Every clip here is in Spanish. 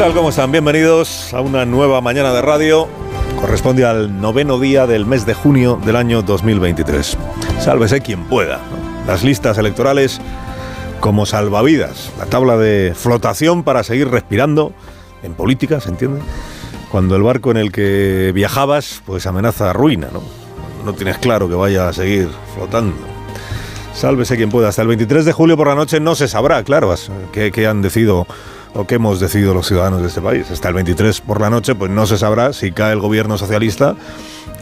Tal? ¿Cómo están? Bienvenidos a una nueva mañana de radio. Corresponde al noveno día del mes de junio del año 2023. Sálvese quien pueda. Las listas electorales como salvavidas. La tabla de flotación para seguir respirando en política, ¿se entiende? Cuando el barco en el que viajabas pues amenaza ruina, ¿no? No tienes claro que vaya a seguir flotando. Sálvese quien pueda. Hasta el 23 de julio por la noche no se sabrá, claro, qué, qué han decidido o qué hemos decidido los ciudadanos de este país. Hasta el 23 por la noche, pues no se sabrá si cae el gobierno socialista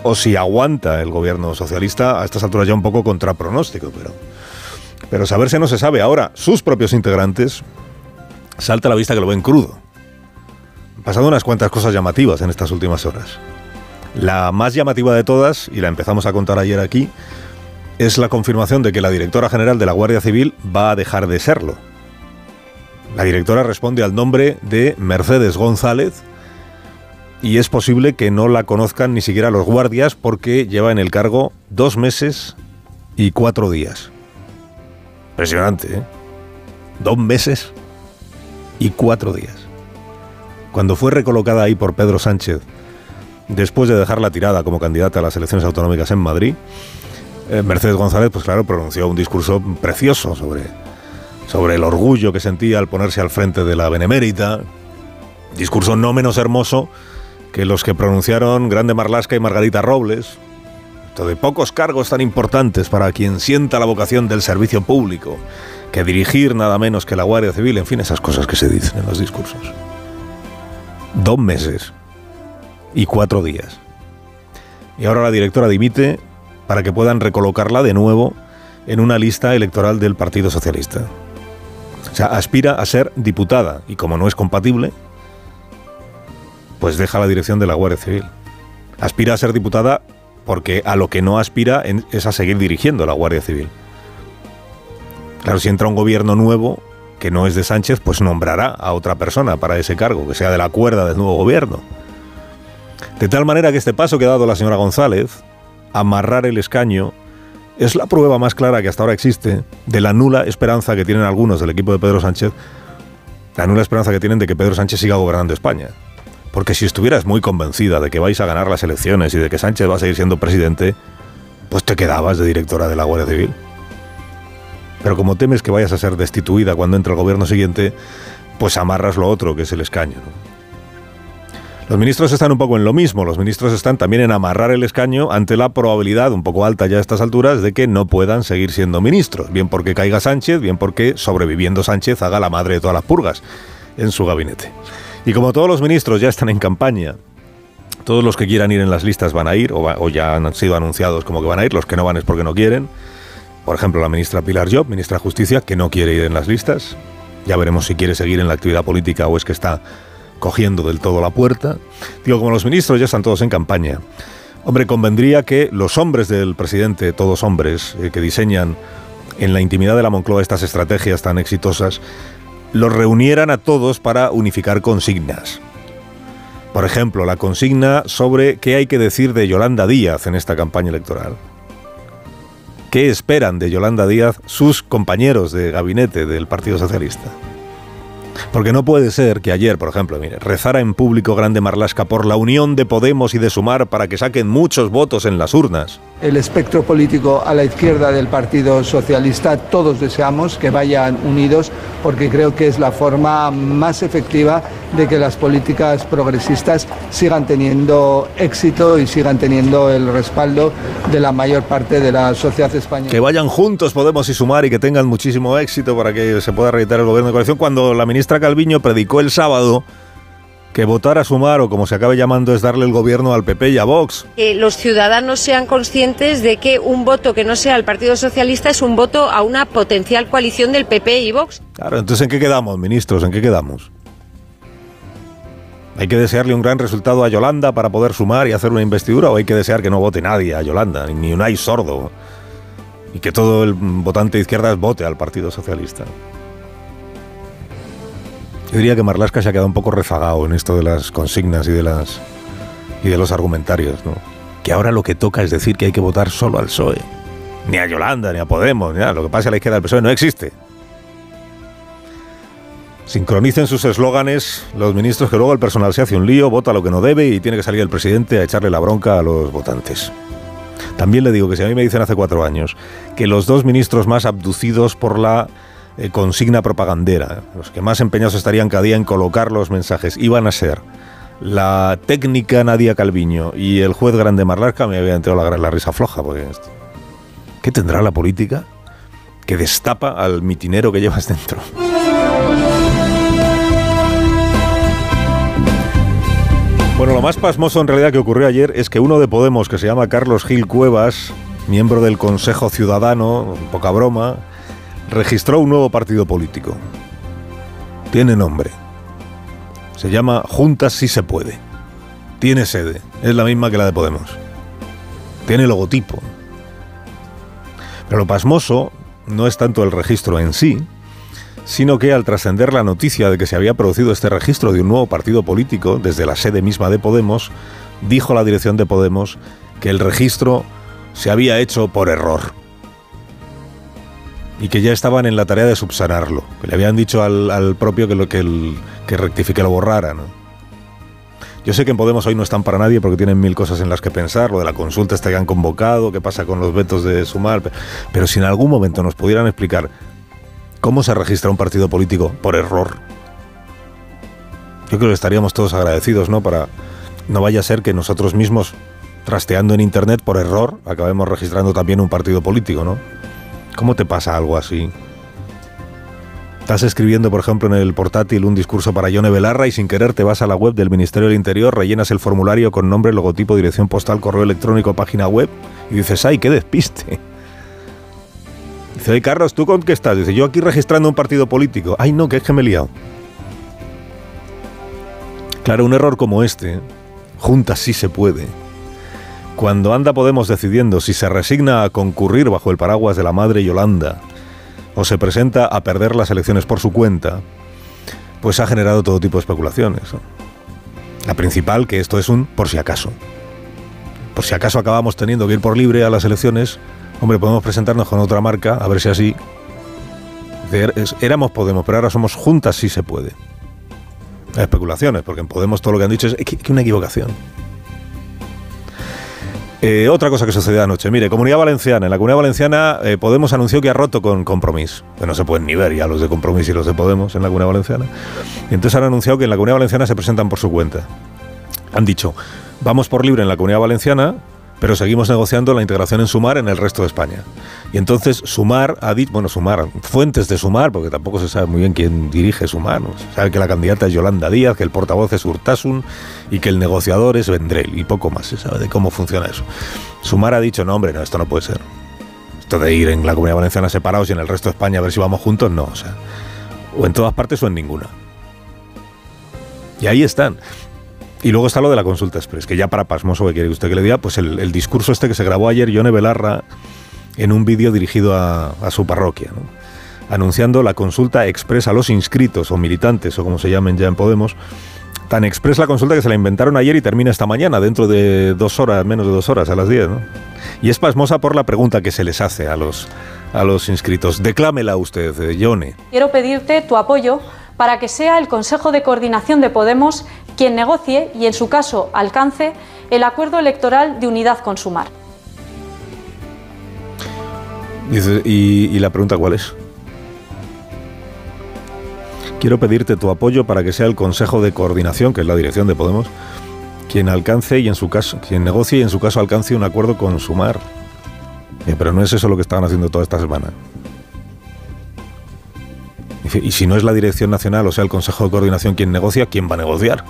o si aguanta el gobierno socialista a estas alturas ya un poco contra pronóstico, pero, pero saberse no se sabe. Ahora, sus propios integrantes salta a la vista que lo ven crudo. Han pasado unas cuantas cosas llamativas en estas últimas horas. La más llamativa de todas, y la empezamos a contar ayer aquí, es la confirmación de que la directora general de la Guardia Civil va a dejar de serlo. La directora responde al nombre de Mercedes González y es posible que no la conozcan ni siquiera los guardias porque lleva en el cargo dos meses y cuatro días. Impresionante, ¿eh? Dos meses y cuatro días. Cuando fue recolocada ahí por Pedro Sánchez, después de dejarla tirada como candidata a las elecciones autonómicas en Madrid, eh, Mercedes González, pues claro, pronunció un discurso precioso sobre sobre el orgullo que sentía al ponerse al frente de la Benemérita. Discurso no menos hermoso que los que pronunciaron Grande Marlasca y Margarita Robles. Esto de pocos cargos tan importantes para quien sienta la vocación del servicio público, que dirigir nada menos que la Guardia Civil, en fin, esas cosas que se dicen en los discursos. Dos meses y cuatro días. Y ahora la directora dimite para que puedan recolocarla de nuevo en una lista electoral del Partido Socialista. O sea, aspira a ser diputada y como no es compatible, pues deja la dirección de la Guardia Civil. Aspira a ser diputada porque a lo que no aspira es a seguir dirigiendo la Guardia Civil. Claro, si entra un gobierno nuevo que no es de Sánchez, pues nombrará a otra persona para ese cargo, que sea de la cuerda del nuevo gobierno. De tal manera que este paso que ha dado la señora González, amarrar el escaño, es la prueba más clara que hasta ahora existe de la nula esperanza que tienen algunos del equipo de Pedro Sánchez, la nula esperanza que tienen de que Pedro Sánchez siga gobernando España. Porque si estuvieras muy convencida de que vais a ganar las elecciones y de que Sánchez va a seguir siendo presidente, pues te quedabas de directora de la Guardia Civil. Pero como temes que vayas a ser destituida cuando entre el gobierno siguiente, pues amarras lo otro, que es el escaño. Los ministros están un poco en lo mismo. Los ministros están también en amarrar el escaño ante la probabilidad, un poco alta ya a estas alturas, de que no puedan seguir siendo ministros. Bien porque caiga Sánchez, bien porque sobreviviendo Sánchez haga la madre de todas las purgas en su gabinete. Y como todos los ministros ya están en campaña, todos los que quieran ir en las listas van a ir, o, ya han sido anunciados como que van a ir, los que no van es porque no quieren. Por ejemplo, la ministra Pilar Job, ministra de Justicia, que no quiere ir en las listas. Ya veremos si quiere seguir en la actividad política o es que está cogiendo del todo la puerta. Digo, como los ministros ya están todos en campaña. Hombre, convendría que los hombres del presidente, todos hombres, eh, que diseñan en la intimidad de la Moncloa estas estrategias tan exitosas, los reunieran a todos para unificar consignas. Por ejemplo, la consigna sobre qué hay que decir de Yolanda Díaz en esta campaña electoral. ¿Qué esperan de Yolanda Díaz sus compañeros de gabinete del Partido Socialista? Porque no puede ser que ayer, por ejemplo, mire, rezara en público Grande Marlasca por la unión de Podemos y de Sumar para que saquen muchos votos en las urnas. El espectro político a la izquierda del Partido Socialista, todos deseamos que vayan unidos porque creo que es la forma más efectiva de que las políticas progresistas sigan teniendo éxito y sigan teniendo el respaldo de la mayor parte de la sociedad española. Que vayan juntos Podemos y Sumar y que tengan muchísimo éxito para que se pueda reeditar el gobierno de coalición cuando la ministra Calviño predicó el sábado que votar a sumar o como se acabe llamando es darle el gobierno al PP y a Vox. Que los ciudadanos sean conscientes de que un voto que no sea al Partido Socialista es un voto a una potencial coalición del PP y Vox. Claro, entonces ¿en qué quedamos, ministros? ¿En qué quedamos? ¿Hay que desearle un gran resultado a Yolanda para poder sumar y hacer una investidura o hay que desear que no vote nadie a Yolanda, ni un hay sordo? Y que todo el votante de izquierdas vote al Partido Socialista. Yo diría que Marlasca se ha quedado un poco rezagado en esto de las consignas y de las y de los argumentarios, ¿no? Que ahora lo que toca es decir que hay que votar solo al PSOE. Ni a Yolanda, ni a Podemos, ni a lo que pasa a la izquierda del PSOE no existe. Sincronicen sus eslóganes los ministros que luego el personal se hace un lío, vota lo que no debe y tiene que salir el presidente a echarle la bronca a los votantes. También le digo que si a mí me dicen hace cuatro años que los dos ministros más abducidos por la eh, consigna propagandera, los que más empeñados estarían cada día en colocar los mensajes, iban a ser la técnica Nadia Calviño y el juez grande Marlarca, me había entrado la, la risa floja. Porque, ¿Qué tendrá la política que destapa al mitinero que llevas dentro? Bueno, lo más pasmoso en realidad que ocurrió ayer es que uno de Podemos, que se llama Carlos Gil Cuevas, miembro del Consejo Ciudadano, poca broma, registró un nuevo partido político. Tiene nombre. Se llama Juntas si se puede. Tiene sede. Es la misma que la de Podemos. Tiene logotipo. Pero lo pasmoso no es tanto el registro en sí, sino que al trascender la noticia de que se había producido este registro de un nuevo partido político desde la sede misma de Podemos, dijo la dirección de Podemos que el registro se había hecho por error y que ya estaban en la tarea de subsanarlo, que le habían dicho al, propio que, lo, que, el, que rectifique lo borrara. Yo sé que en Podemos hoy no están para nadie porque tienen mil cosas en las que pensar, lo de la consulta está que han convocado, qué pasa con los vetos de sumar, pero si en algún momento nos pudieran explicar ¿Cómo se registra un partido político por error? Yo creo que estaríamos todos agradecidos, ¿no? Para no vaya a ser que nosotros mismos, trasteando en internet por error, acabemos registrando también un partido político, ¿no? ¿Cómo te pasa algo así? Estás escribiendo, por ejemplo, en el portátil un discurso para Yone Belarra y sin querer te vas a la web del Ministerio del Interior, rellenas el formulario con nombre, logotipo, dirección postal, correo electrónico, página web y dices, ¡ay, qué despiste! Dice, oye, Carlos, ¿tú con qué estás? Dice, yo aquí registrando un partido político. Ay, no, que es que me he liado. Claro, un error como este, juntas sí se puede. Cuando anda Podemos decidiendo si se resigna a concurrir bajo el paraguas de la madre Yolanda o se presenta a perder las elecciones por su cuenta, pues ha generado todo tipo de especulaciones. La principal, que esto es un por si acaso. Por si acaso acabamos teniendo que ir por libre a las elecciones, Hombre, podemos presentarnos con otra marca, a ver si así. Éramos Podemos, pero ahora somos juntas si se puede. Especulaciones, porque en Podemos todo lo que han dicho es que, una equivocación. Eh, otra cosa que sucedió anoche. Mire, Comunidad Valenciana. En la Comunidad Valenciana eh, Podemos anunció que ha roto con Compromís. Que no se pueden ni ver ya los de Compromís y los de Podemos en la Comunidad Valenciana. Y entonces han anunciado que en la Comunidad Valenciana se presentan por su cuenta. Han dicho, vamos por libre en la Comunidad Valenciana, pero seguimos negociando la integración en Sumar en el resto de España. Y entonces Sumar ha dicho, bueno, Sumar, fuentes de Sumar, porque tampoco se sabe muy bien quién dirige Sumar, se sabe que la candidata es Yolanda Díaz, que el portavoz es Urtasun y que el negociador es Vendrell, y poco más se sabe de cómo funciona eso. Sumar ha dicho, no, hombre, no, esto no puede ser. Esto de ir en la Comunidad Valenciana separados y en el resto de España a ver si vamos juntos, no, o sea, o en todas partes o en ninguna. Y ahí están. Y luego está lo de la consulta express, que ya para pasmoso que quiere usted que le diga, pues el, discurso este que se grabó ayer Yone Belarra en un vídeo dirigido a, su parroquia, anunciando la consulta express a los inscritos o militantes o como se llamen ya en Podemos. Tan express la consulta que se la inventaron ayer y termina esta mañana, dentro de dos horas, menos de dos horas, a las diez. ¿no? Y es pasmosa por la pregunta que se les hace a los, a los inscritos. Declámela usted, Yone. Quiero pedirte tu apoyo para que sea el Consejo de Coordinación de Podemos quien negocie y, en su caso, alcance el acuerdo electoral de unidad con Sumar. ¿y, la pregunta cuál es? Quiero pedirte tu apoyo para que sea el Consejo de Coordinación, que es la dirección de Podemos, quien alcance y en su caso, quien negocie y en su caso alcance un acuerdo con Sumar. Eh, pero no es eso lo que estaban haciendo toda esta semana. Y si no es la Dirección Nacional, o sea, el Consejo de Coordinación quien negocia, ¿quién va a negociar?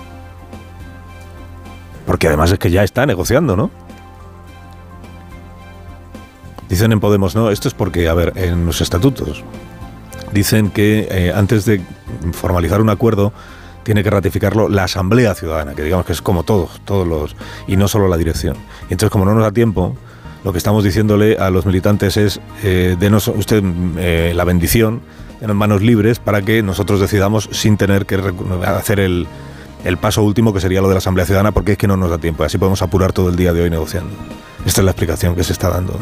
Porque además es que ya está negociando, ¿no? Dicen en Podemos, no, esto es porque, a ver, en los estatutos dicen que eh, antes de formalizar un acuerdo tiene que ratificarlo la Asamblea Ciudadana, que digamos que es como todos, todos los, y no solo la dirección. Y entonces, como no nos da tiempo, lo que estamos diciéndole a los militantes es, eh, denos usted eh, la bendición, en manos libres para que nosotros decidamos sin tener que hacer el, el paso último que sería lo de la Asamblea Ciudadana porque es que no nos da tiempo. Así podemos apurar todo el día de hoy negociando. Esta es la explicación que se está dando.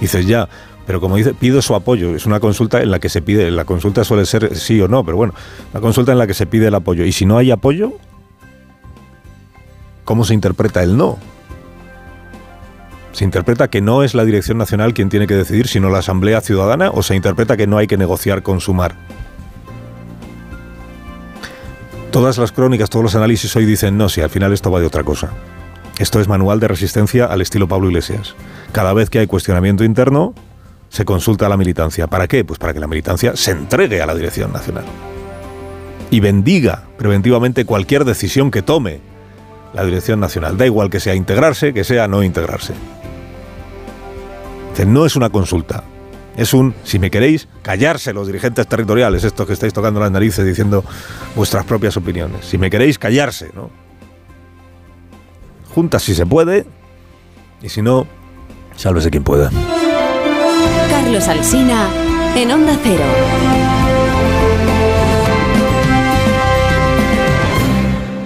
Dices ya, pero como dice, pido su apoyo. Es una consulta en la que se pide, la consulta suele ser sí o no, pero bueno, una consulta en la que se pide el apoyo. Y si no hay apoyo, ¿cómo se interpreta el no? ¿Se interpreta que no es la Dirección Nacional quien tiene que decidir, sino la Asamblea Ciudadana? ¿O se interpreta que no hay que negociar con Sumar? Todas las crónicas, todos los análisis hoy dicen, no, si al final esto va de otra cosa. Esto es manual de resistencia al estilo Pablo Iglesias. Cada vez que hay cuestionamiento interno, se consulta a la militancia. ¿Para qué? Pues para que la militancia se entregue a la Dirección Nacional y bendiga preventivamente cualquier decisión que tome la Dirección Nacional. Da igual que sea integrarse, que sea no integrarse. No es una consulta. Es un, si me queréis, callarse los dirigentes territoriales, estos que estáis tocando las narices diciendo vuestras propias opiniones. Si me queréis, callarse, ¿no? Juntas si se puede, y si no, sálvese quien pueda. Carlos Alsina en Onda Cero.